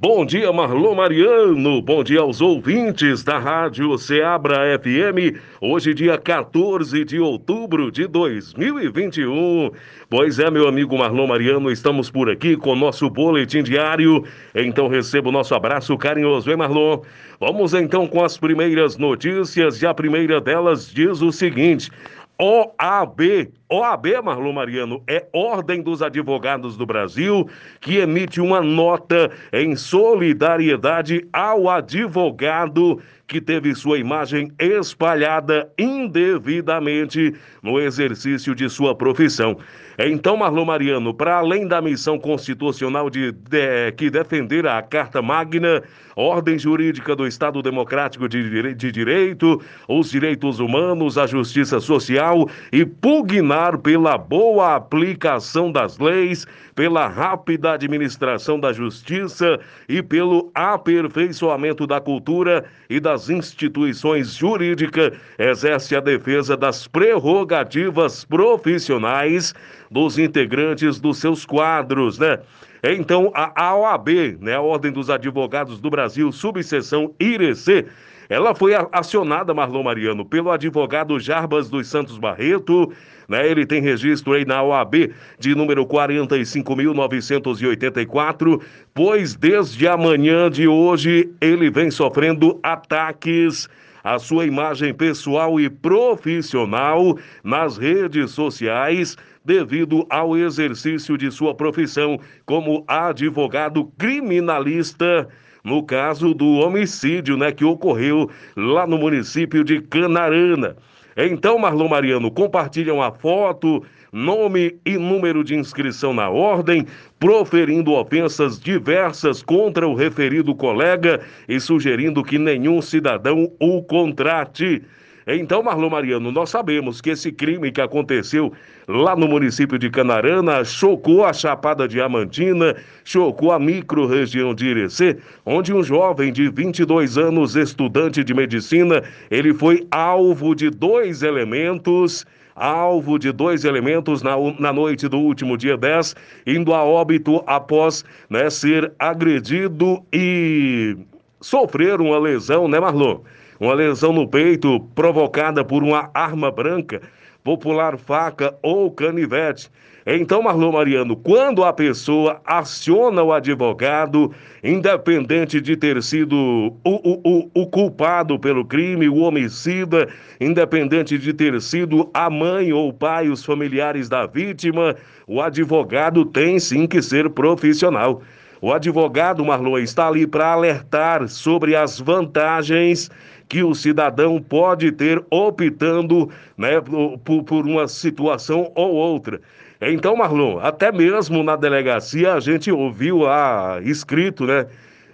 Bom dia, Marlon Mariano. Bom dia aos ouvintes da Rádio Seabra FM. Hoje, dia 14 de outubro de 2021. Pois é, meu amigo Marlon Mariano, estamos por aqui com nosso boletim diário. Então, receba o nosso abraço carinhoso, hein, Marlon? Vamos então com as primeiras notícias. E a primeira delas diz o seguinte. OAB. OAB, Marlon Mariano, é Ordem dos Advogados do Brasil, que emite uma nota em solidariedade ao advogado que teve sua imagem espalhada indevidamente no exercício de sua profissão. Então, Marlon Mariano, para além da missão constitucional de, de, que defender a Carta Magna, ordem jurídica do Estado Democrático de, de Direito, os direitos humanos, a justiça social e pugnar pela boa aplicação das leis, pela rápida administração da justiça e pelo aperfeiçoamento da cultura e das instituições jurídicas, exerce a defesa das prerrogativas profissionais dos integrantes dos seus quadros, né? Então, a OAB, né, a Ordem dos Advogados do Brasil, subseção IREC, ela foi acionada, Marlon Mariano, pelo advogado Jarbas dos Santos Barreto, né? Ele tem registro aí na OAB de número 45.984, pois desde a manhã de hoje ele vem sofrendo ataques à sua imagem pessoal e profissional nas redes sociais devido ao exercício de sua profissão como advogado criminalista no caso do homicídio, né, que ocorreu lá no município de Canarana. Então, Marlon Mariano, compartilham a foto, nome e número de inscrição na ordem, proferindo ofensas diversas contra o referido colega e sugerindo que nenhum cidadão o contrate. Então, Marlon Mariano, nós sabemos que esse crime que aconteceu lá no município de Canarana chocou a Chapada Diamantina, chocou a micro-região de Irecê, onde um jovem de 22 anos, estudante de medicina, ele foi alvo de dois elementos alvo de dois elementos na, na noite do último dia 10, indo a óbito após né, ser agredido e sofrer uma lesão, né, Marlon? Uma lesão no peito provocada por uma arma branca, popular faca ou canivete. Então, Marlon Mariano, quando a pessoa aciona o advogado, independente de ter sido o, o, o, o, culpado pelo crime, o homicida, independente de ter sido a mãe ou o pai, os familiares da vítima, o advogado tem sim que ser profissional. O advogado, Marlon, está ali para alertar sobre as vantagens que o cidadão pode ter optando né, por, por uma situação ou outra. Então, Marlon, até mesmo na delegacia a gente ouviu lá escrito, né?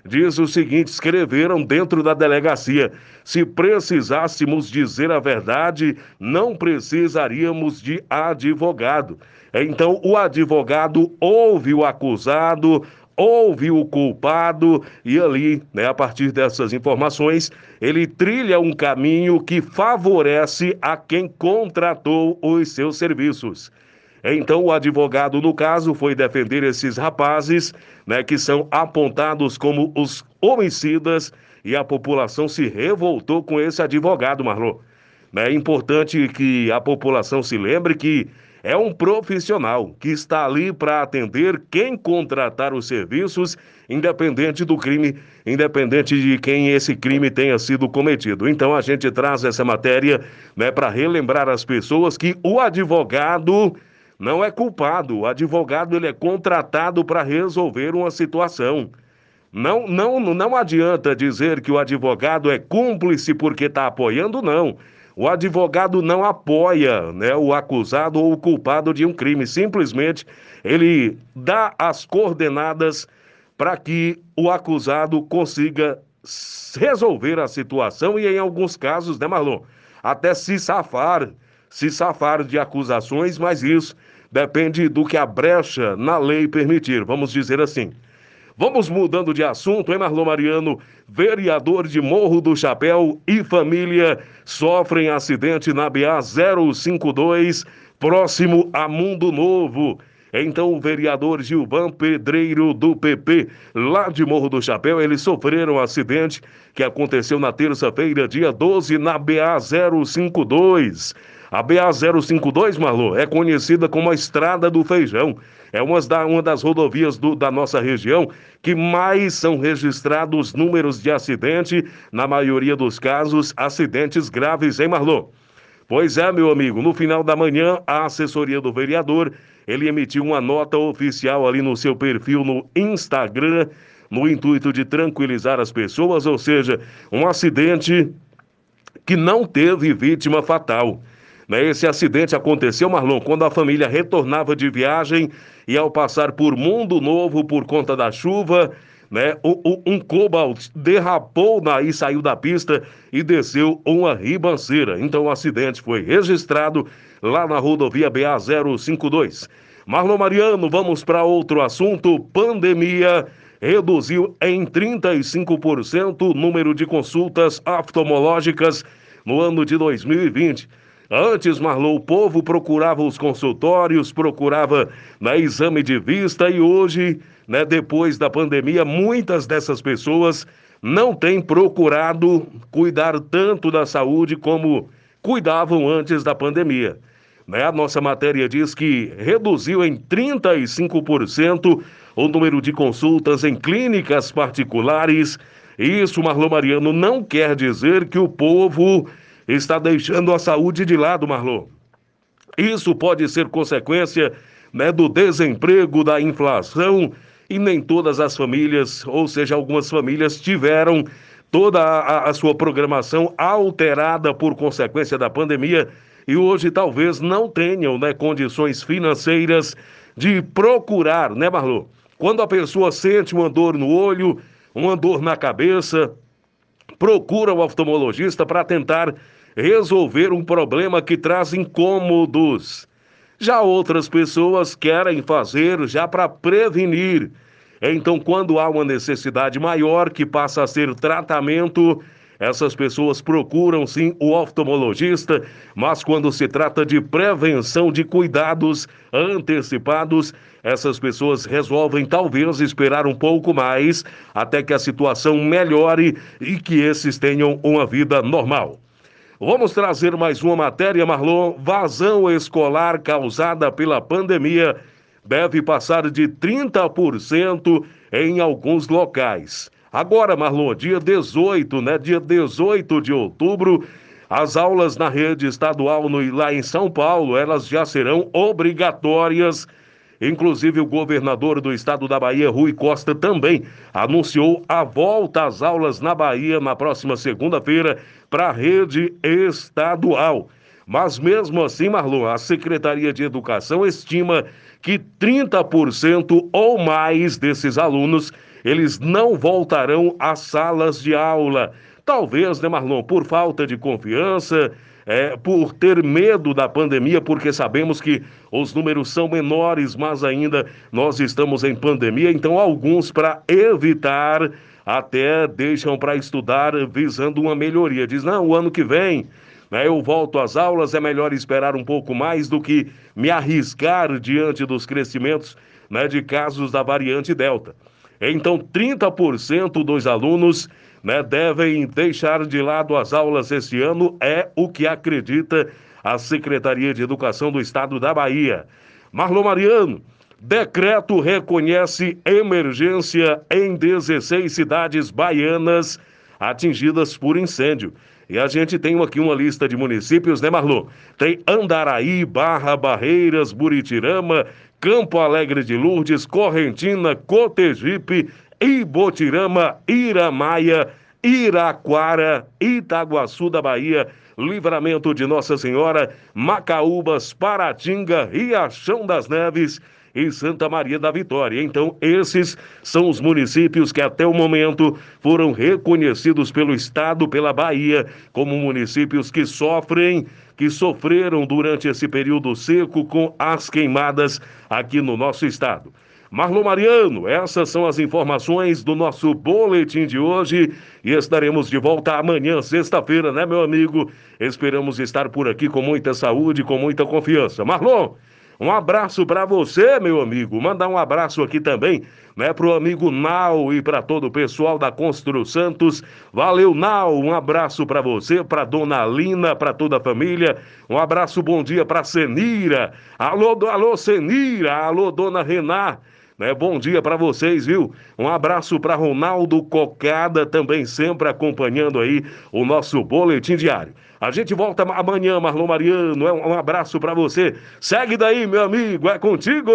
Diz o seguinte: escreveram dentro da delegacia. Se precisássemos dizer a verdade, não precisaríamos de advogado. Então, o advogado ouve o acusado, ouve o culpado e ali, né, a partir dessas informações, ele trilha um caminho que favorece a quem contratou os seus serviços. Então, o advogado, no caso, foi defender esses rapazes, né, que são apontados como os homicidas, e a população se revoltou com esse advogado, Marlon. É importante que a população se lembre que é um profissional que está ali para atender quem contratar os serviços, independente do crime, independente de quem esse crime tenha sido cometido. Então a gente traz essa matéria né, para relembrar as pessoas que o advogado não é culpado, o advogado ele é contratado para resolver uma situação. Não, não, não adianta dizer que o advogado é cúmplice porque está apoiando, não. O advogado não apoia né, o acusado ou o culpado de um crime, simplesmente ele dá as coordenadas para que o acusado consiga resolver a situação e, em alguns casos, né, Marlon, até se safar, se safar de acusações, mas isso depende do que a brecha na lei permitir, vamos dizer assim. Vamos mudando de assunto, hein, Marlon Mariano? Vereador de Morro do Chapéu e família sofrem acidente na BA 052, próximo a Mundo Novo. Então, o vereador Gilvan Pedreiro do PP, lá de Morro do Chapéu, eles sofreram um acidente que aconteceu na terça-feira, dia 12, na BA 052. A BA 052, Marlon, é conhecida como a Estrada do Feijão. É uma, uma das rodovias do, da nossa região que mais são registrados números de acidente, na maioria dos casos, acidentes graves, hein, Marlon? Pois é, meu amigo, no final da manhã, a assessoria do vereador, ele emitiu uma nota oficial ali no seu perfil no Instagram, no intuito de tranquilizar as pessoas, ou seja, um acidente que não teve vítima fatal. Né, esse acidente aconteceu, Marlon, quando a família retornava de viagem e ao passar por Mundo Novo por conta da chuva, né? Um, Cobalt derrapou e saiu da pista e desceu uma ribanceira. Então o acidente foi registrado lá na rodovia BA 052. Marlon Mariano, vamos para outro assunto. Pandemia reduziu em 35% o número de consultas oftalmológicas no ano de 2020. Antes, Marlon, o povo procurava os consultórios, procurava na exame de vista e hoje, né, depois da pandemia, muitas dessas pessoas não têm procurado cuidar tanto da saúde como cuidavam antes da pandemia. Né? A nossa matéria diz que reduziu em 35% o número de consultas em clínicas particulares. Isso, Marlon Mariano, não quer dizer que o povo está deixando a saúde de lado, Marlon. Isso pode ser consequência né, do desemprego, da inflação, e nem todas as famílias, ou seja, algumas famílias tiveram toda a, a sua programação alterada por consequência da pandemia e hoje talvez não tenham né, condições financeiras de procurar, né, Marlon? Quando a pessoa sente uma dor no olho, uma dor na cabeça, procura o oftalmologista para tentar resolver um problema que traz incômodos. Já outras pessoas querem fazer já para prevenir. Então, quando há uma necessidade maior que passa a ser tratamento, essas pessoas procuram sim o oftalmologista, mas quando se trata de prevenção de cuidados antecipados, essas pessoas resolvem talvez esperar um pouco mais até que a situação melhore e que esses tenham uma vida normal. Vamos trazer mais uma matéria, Marlon. Vazão escolar causada pela pandemia deve passar de 30% em alguns locais. Agora, Marlon, dia 18, né? Dia 18 de outubro, as aulas na rede estadual no, lá em São Paulo, elas já serão obrigatórias. Inclusive, o governador do estado da Bahia, Rui Costa, também anunciou a volta às aulas na Bahia na próxima segunda-feira para a rede estadual. Mas mesmo assim, Marlon, a Secretaria de Educação estima que 30% ou mais desses alunos eles não voltarão às salas de aula. Talvez, né, Marlon, por falta de confiança, é, por ter medo da pandemia, porque sabemos que os números são menores, mas ainda nós estamos em pandemia, então alguns, para evitar, até deixam para estudar visando uma melhoria. Diz, não, o ano que vem. Né, eu volto às aulas, é melhor esperar um pouco mais do que me arriscar diante dos crescimentos né, de casos da variante Delta. Então, 30% dos alunos né, devem deixar de lado as aulas esse ano, é o que acredita a Secretaria de Educação do Estado da Bahia. Marlon Mariano, decreto reconhece emergência em 16 cidades baianas atingidas por incêndio. E a gente tem aqui uma lista de municípios, né, Marlon? Tem Andaraí, Barra, Barreiras, Buritirama, Campo Alegre de Lourdes, Correntina, Cotegipe, Ibotirama, Iramaia, Iraquara, Itaguaçu da Bahia, Livramento de Nossa Senhora, Macaúbas, Paratinga, Riachão das Neves e Santa Maria da Vitória. Então, esses são os municípios que até o momento foram reconhecidos pelo Estado, pela Bahia, como municípios que sofrem que sofreram durante esse período seco com as queimadas aqui no nosso estado. Marlon Mariano, essas são as informações do nosso boletim de hoje e estaremos de volta amanhã, sexta-feira, né, meu amigo? Esperamos estar por aqui com muita saúde, com muita confiança. Marlon, Um abraço para você, meu amigo. Mandar um abraço aqui também, né, pro amigo Nau e para todo o pessoal da Constru Santos. Valeu, Nau. Um abraço para você, para dona Lina, para toda a família. Um abraço, bom dia para Senira. Alô, alô, Senira. Alô, dona Rená. Né? Bom dia para vocês, viu? Um abraço para Ronaldo Cocada, também sempre acompanhando aí o nosso boletim diário. A gente volta amanhã, Marlon Mariano. Um abraço para você. Segue daí, meu amigo, é contigo!